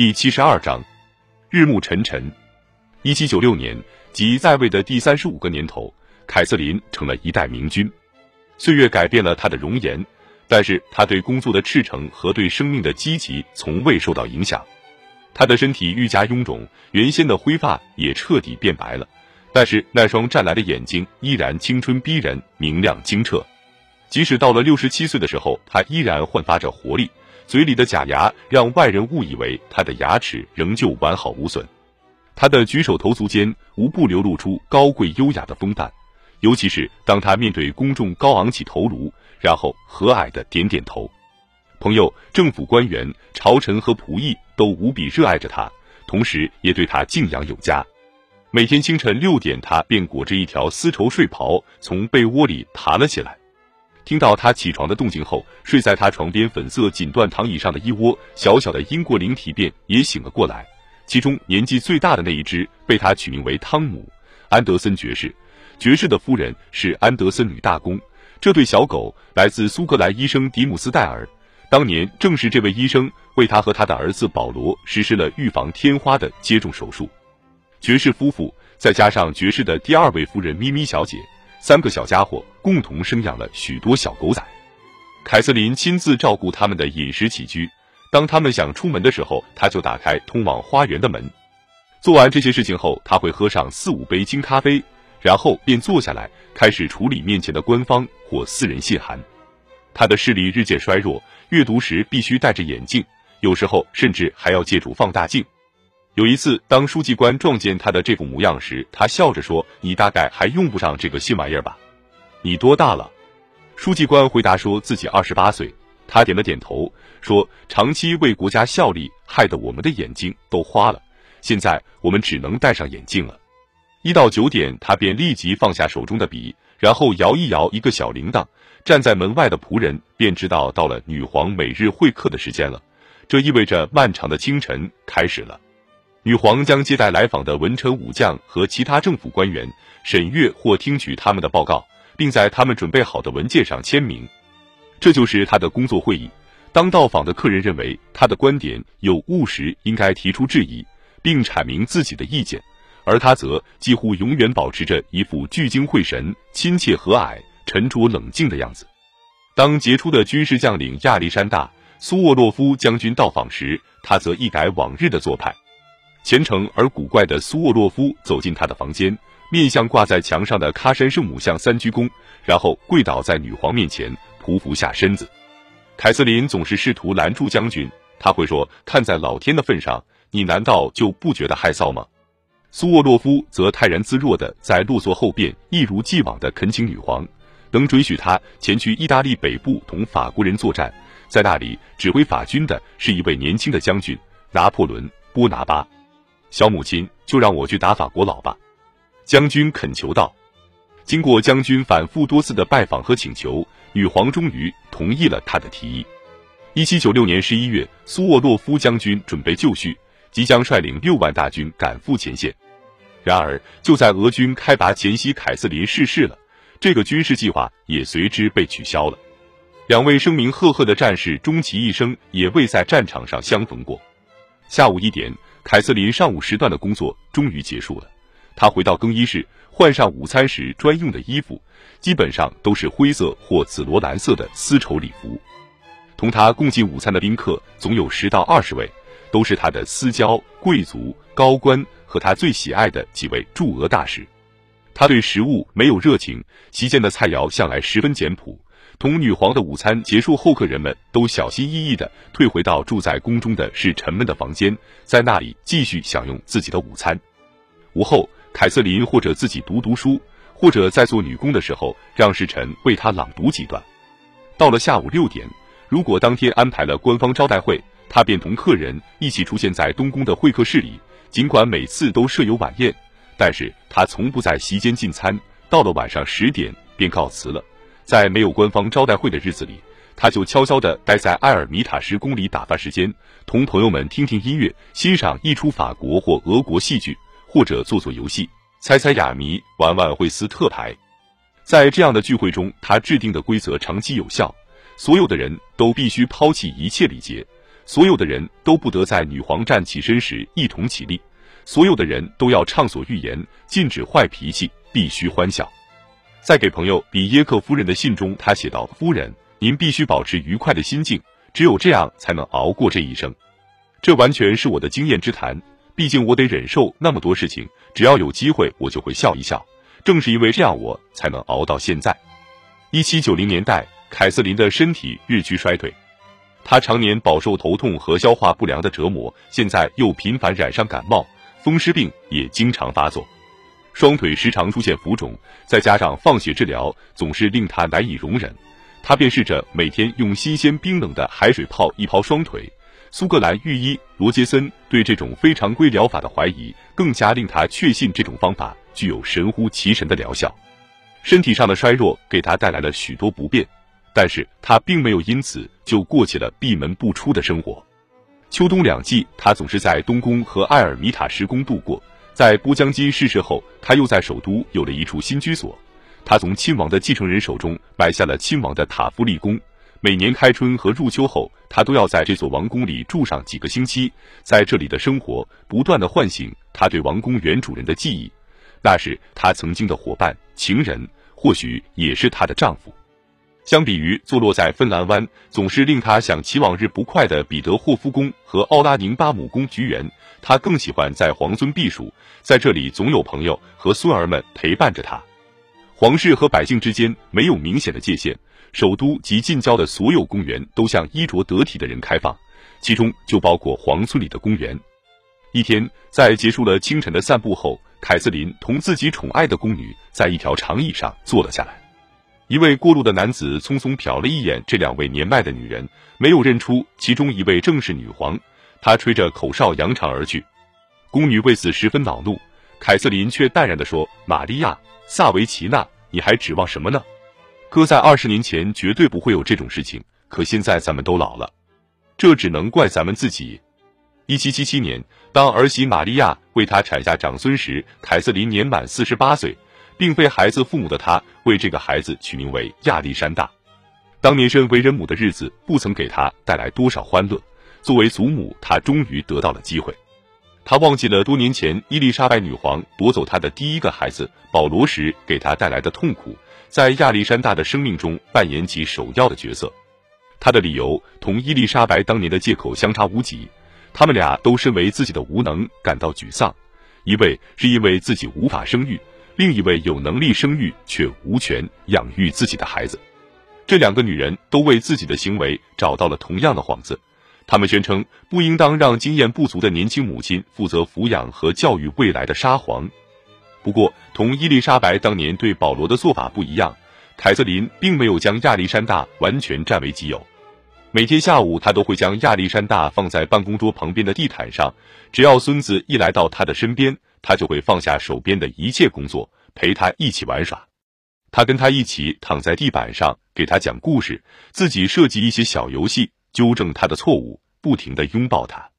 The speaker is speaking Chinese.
第七十二章，日暮沉沉。一七九六年，即在位的第三十五个年头，凯瑟琳成了一代明君。岁月改变了她的容颜，但是她对工作的赤诚和对生命的积极从未受到影响。她的身体愈加臃肿，原先的灰发也彻底变白了，但是那双湛蓝的眼睛依然青春逼人、明亮清澈。即使到了六十七岁的时候，她依然焕发着活力。嘴里的假牙让外人误以为他的牙齿仍旧完好无损，他的举手投足间无不流露出高贵优雅的风范，尤其是当他面对公众高昂起头颅，然后和蔼的点点头。朋友、政府官员、朝臣和仆役都无比热爱着他，同时也对他敬仰有加。每天清晨六点，他便裹着一条丝绸睡袍从被窝里爬了起来。听到他起床的动静后，睡在他床边粉色锦缎躺椅上的一窝小小的英国灵体便也醒了过来。其中年纪最大的那一只被他取名为汤姆·安德森爵士。爵士的夫人是安德森女大公。这对小狗来自苏格兰医生迪姆斯戴尔，当年正是这位医生为他和他的儿子保罗实施了预防天花的接种手术。爵士夫妇再加上爵士的第二位夫人咪咪小姐。三个小家伙共同生养了许多小狗仔，凯瑟琳亲自照顾他们的饮食起居。当他们想出门的时候，他就打开通往花园的门。做完这些事情后，他会喝上四五杯金咖啡，然后便坐下来开始处理面前的官方或私人信函。他的视力日渐衰弱，阅读时必须戴着眼镜，有时候甚至还要借助放大镜。有一次，当书记官撞见他的这副模样时，他笑着说：“你大概还用不上这个新玩意儿吧？你多大了？”书记官回答说自己二十八岁。他点了点头，说：“长期为国家效力，害得我们的眼睛都花了。现在我们只能戴上眼镜了。”一到九点，他便立即放下手中的笔，然后摇一摇一个小铃铛。站在门外的仆人便知道到了女皇每日会客的时间了，这意味着漫长的清晨开始了。女皇将接待来访的文臣武将和其他政府官员，审阅或听取他们的报告，并在他们准备好的文件上签名。这就是他的工作会议。当到访的客人认为他的观点有误时，应该提出质疑，并阐明自己的意见，而他则几乎永远保持着一副聚精会神、亲切和蔼、沉着冷静的样子。当杰出的军事将领亚历山大·苏沃洛夫将军到访时，他则一改往日的做派。虔诚而古怪的苏沃洛夫走进他的房间，面向挂在墙上的喀山圣母像三鞠躬，然后跪倒在女皇面前，匍匐下身子。凯瑟琳总是试图拦住将军，他会说：“看在老天的份上，你难道就不觉得害臊吗？”苏沃洛夫则泰然自若地在落座后边，一如既往地恳请女皇能准许他前去意大利北部同法国人作战，在那里指挥法军的是一位年轻的将军拿破仑·波拿巴。小母亲，就让我去打法国佬吧，将军恳求道。经过将军反复多次的拜访和请求，女皇终于同意了他的提议。一七九六年十一月，苏沃洛夫将军准备就绪，即将率领六万大军赶赴前线。然而，就在俄军开拔前夕，凯瑟琳逝世了，这个军事计划也随之被取消了。两位声名赫赫的战士，终其一生也未在战场上相逢过。下午一点。凯瑟琳上午时段的工作终于结束了，他回到更衣室，换上午餐时专用的衣服，基本上都是灰色或紫罗兰色的丝绸礼服。同他共进午餐的宾客总有十到二十位，都是他的私交、贵族、高官和他最喜爱的几位驻俄大使。他对食物没有热情，席间的菜肴向来十分简朴。同女皇的午餐结束后，客人们都小心翼翼地退回到住在宫中的侍臣们的房间，在那里继续享用自己的午餐。午后，凯瑟琳或者自己读读书，或者在做女工的时候让侍臣为她朗读几段。到了下午六点，如果当天安排了官方招待会，她便同客人一起出现在东宫的会客室里。尽管每次都设有晚宴，但是她从不在席间进餐。到了晚上十点，便告辞了。在没有官方招待会的日子里，他就悄悄地待在埃尔米塔什宫里打发时间，同朋友们听听音乐，欣赏一出法国或俄国戏剧，或者做做游戏，猜猜哑谜，玩玩惠斯特牌。在这样的聚会中，他制定的规则长期有效：所有的人都必须抛弃一切礼节，所有的人都不得在女皇站起身时一同起立，所有的人都要畅所欲言，禁止坏脾气，必须欢笑。在给朋友比耶克夫人的信中，他写道：“夫人，您必须保持愉快的心境，只有这样才能熬过这一生。这完全是我的经验之谈。毕竟我得忍受那么多事情，只要有机会，我就会笑一笑。正是因为这样，我才能熬到现在。”一七九零年代，凯瑟琳的身体日趋衰退，她常年饱受头痛和消化不良的折磨，现在又频繁染上感冒，风湿病也经常发作。双腿时常出现浮肿，再加上放血治疗，总是令她难以容忍。她便试着每天用新鲜冰冷的海水泡一泡双腿。苏格兰御医罗杰森对这种非常规疗法的怀疑，更加令他确信这种方法具有神乎其神的疗效。身体上的衰弱给他带来了许多不便，但是他并没有因此就过起了闭门不出的生活。秋冬两季，他总是在东宫和艾尔米塔什宫度过。在波江金逝世后，他又在首都有了一处新居所。他从亲王的继承人手中买下了亲王的塔夫利宫。每年开春和入秋后，他都要在这座王宫里住上几个星期。在这里的生活，不断的唤醒他对王宫原主人的记忆。那是他曾经的伙伴、情人，或许也是她的丈夫。相比于坐落在芬兰湾，总是令他想起往日不快的彼得霍夫宫和奥拉宁巴姆宫菊园。他更喜欢在皇尊避暑，在这里总有朋友和孙儿们陪伴着他。皇室和百姓之间没有明显的界限，首都及近郊的所有公园都向衣着得体的人开放，其中就包括皇村里的公园。一天，在结束了清晨的散步后，凯瑟琳同自己宠爱的宫女在一条长椅上坐了下来。一位过路的男子匆匆瞟了一眼这两位年迈的女人，没有认出其中一位正是女皇。他吹着口哨扬长而去，宫女为此十分恼怒。凯瑟琳却淡然地说：“玛利亚·萨维奇娜，你还指望什么呢？搁在二十年前，绝对不会有这种事情。可现在咱们都老了，这只能怪咱们自己。”一七七七年，当儿媳玛利亚为他产下长孙时，凯瑟琳年满四十八岁，并非孩子父母的她为这个孩子取名为亚历山大。当年身为人母的日子，不曾给她带来多少欢乐。作为祖母，她终于得到了机会。他忘记了多年前伊丽莎白女皇夺走她的第一个孩子保罗时给她带来的痛苦，在亚历山大的生命中扮演起首要的角色。她的理由同伊丽莎白当年的借口相差无几。他们俩都身为自己的无能感到沮丧，一位是因为自己无法生育，另一位有能力生育却无权养育自己的孩子。这两个女人都为自己的行为找到了同样的幌子。他们宣称不应当让经验不足的年轻母亲负责抚养和教育未来的沙皇。不过，同伊丽莎白当年对保罗的做法不一样，凯瑟琳并没有将亚历山大完全占为己有。每天下午，她都会将亚历山大放在办公桌旁边的地毯上，只要孙子一来到她的身边，她就会放下手边的一切工作，陪他一起玩耍。他跟他一起躺在地板上，给他讲故事，自己设计一些小游戏。纠正他的错误，不停的拥抱他。